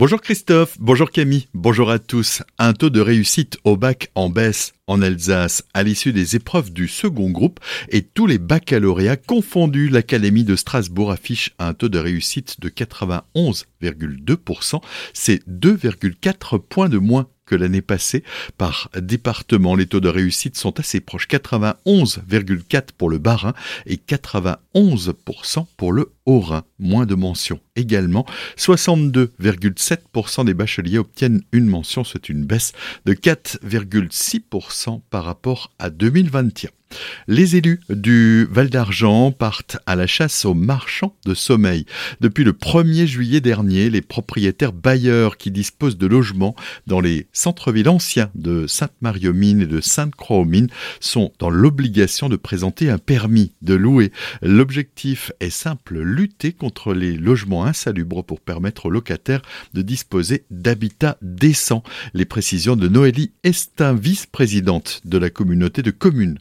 Bonjour Christophe, bonjour Camille, bonjour à tous. Un taux de réussite au bac en baisse en Alsace à l'issue des épreuves du second groupe et tous les baccalauréats confondus. L'Académie de Strasbourg affiche un taux de réussite de 91,2%. C'est 2,4 points de moins que l'année passée. Par département, les taux de réussite sont assez proches. 91,4 pour le Bas-Rhin et 91% pour le Haut-Rhin. Moins de mentions également. 62,7% des bacheliers obtiennent une mention. C'est une baisse de 4,6% par rapport à 2021. Les élus du Val d'Argent partent à la chasse aux marchands de sommeil. Depuis le 1er juillet dernier, les propriétaires bailleurs qui disposent de logements dans les centres-villes anciens de Sainte-Marie-aux-Mines et de Sainte-Croix-aux-Mines sont dans l'obligation de présenter un permis de louer. L'objectif est simple, lutter contre les logements insalubres pour permettre aux locataires de disposer d'habitats décents. Les précisions de Noélie Estin, vice-présidente de la communauté de communes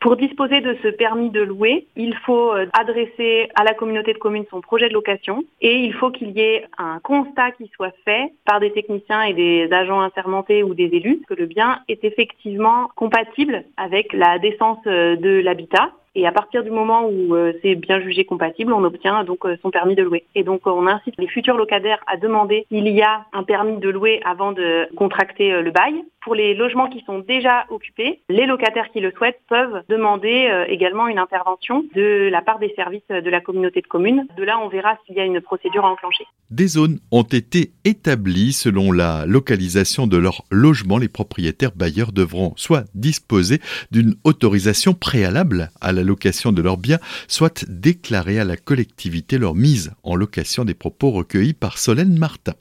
Pour disposer de ce permis de louer, il faut euh, adresser à la communauté de communes son projet de location et il faut qu'il y ait un constat qui soit fait par des techniciens et des agents assermentés ou des élus que le bien est effectivement compatible avec la décence euh, de l'habitat et à partir du moment où euh, c'est bien jugé compatible, on obtient donc son permis de louer. Et donc on incite les futurs locataires à demander s'il y a un permis de louer avant de contracter le bail. Pour les logements qui sont déjà occupés, les locataires qui le souhaitent peuvent demander euh, également une intervention de la part des services de la communauté de communes. De là, on verra s'il y a une procédure à enclencher. Des zones ont été établies selon la localisation de leur logement. Les propriétaires bailleurs devront soit disposer d'une autorisation préalable à la location de leurs biens, soit déclarer à la collectivité leur mise en location des propos recueillis par Solène Martin.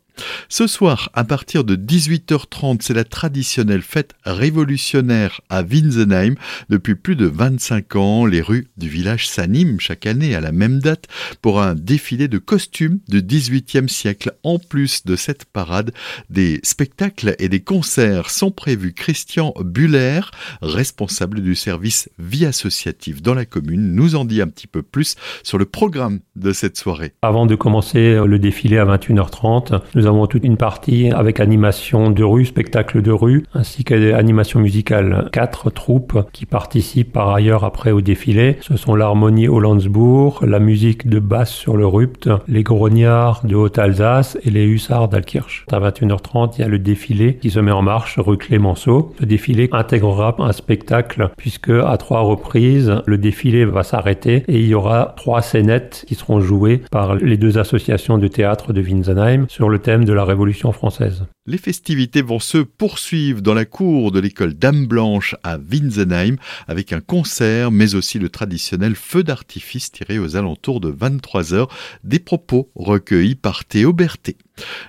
Ce soir, à partir de 18h30, c'est la traditionnelle fête révolutionnaire à Winsenheim. Depuis plus de 25 ans, les rues du village s'animent chaque année à la même date pour un défilé de costumes du 18e siècle. En plus de cette parade, des spectacles et des concerts sont prévus. Christian Buller, responsable du service vie associative dans la commune, nous en dit un petit peu plus sur le programme de cette soirée. Avant de commencer le défilé à 21h30, nous nous avons toute une partie avec animation de rue, spectacle de rue, ainsi qu'animation musicale. Quatre troupes qui participent par ailleurs après au défilé. Ce sont l'harmonie Hollandsbourg, la musique de basse sur le Rupt, les grognards de Haute-Alsace et les hussards d'Alkirch. À 21h30, il y a le défilé qui se met en marche rue Clémenceau. Ce défilé intégrera un spectacle puisque à trois reprises, le défilé va s'arrêter et il y aura trois scénettes qui seront jouées par les deux associations de théâtre de Winsenheim sur le thème de la Révolution française. Les festivités vont se poursuivre dans la cour de l'école Dame Blanche à Winsenheim avec un concert mais aussi le traditionnel feu d'artifice tiré aux alentours de 23 heures, des propos recueillis par Théo Berthet.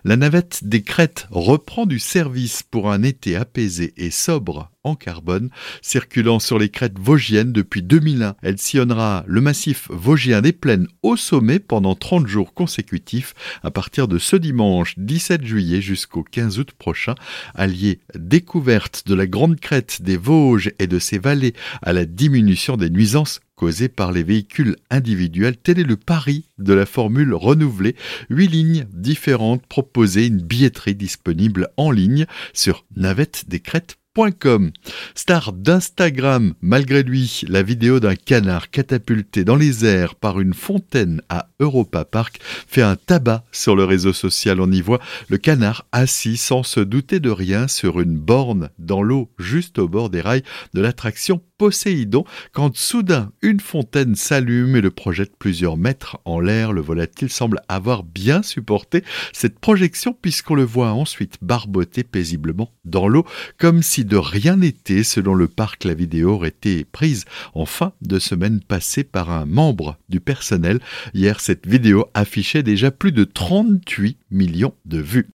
La navette des crêtes reprend du service pour un été apaisé et sobre en carbone. Circulant sur les crêtes vosgiennes depuis 2001, elle sillonnera le massif vosgien des plaines au sommet pendant 30 jours consécutifs à partir de ce dimanche 17 juillet jusqu'au 15 août prochain. Allié découverte de la grande crête des Vosges et de ses vallées à la diminution des nuisances causées par les véhicules individuels. Tel est le pari de la formule renouvelée. Huit lignes différentes proposées, une billetterie disponible en ligne sur Star d'Instagram, malgré lui, la vidéo d'un canard catapulté dans les airs par une fontaine à Europa Park fait un tabac sur le réseau social. On y voit le canard assis sans se douter de rien sur une borne dans l'eau juste au bord des rails de l'attraction Poséidon quand soudain une fontaine s'allume et le projette plusieurs mètres en l'air. Le volatile semble avoir bien supporté cette projection puisqu'on le voit ensuite barboter paisiblement dans l'eau comme si de rien n'était. Selon le parc, la vidéo aurait été prise en fin de semaine passée par un membre du personnel. Hier, cette vidéo affichait déjà plus de 38 millions de vues.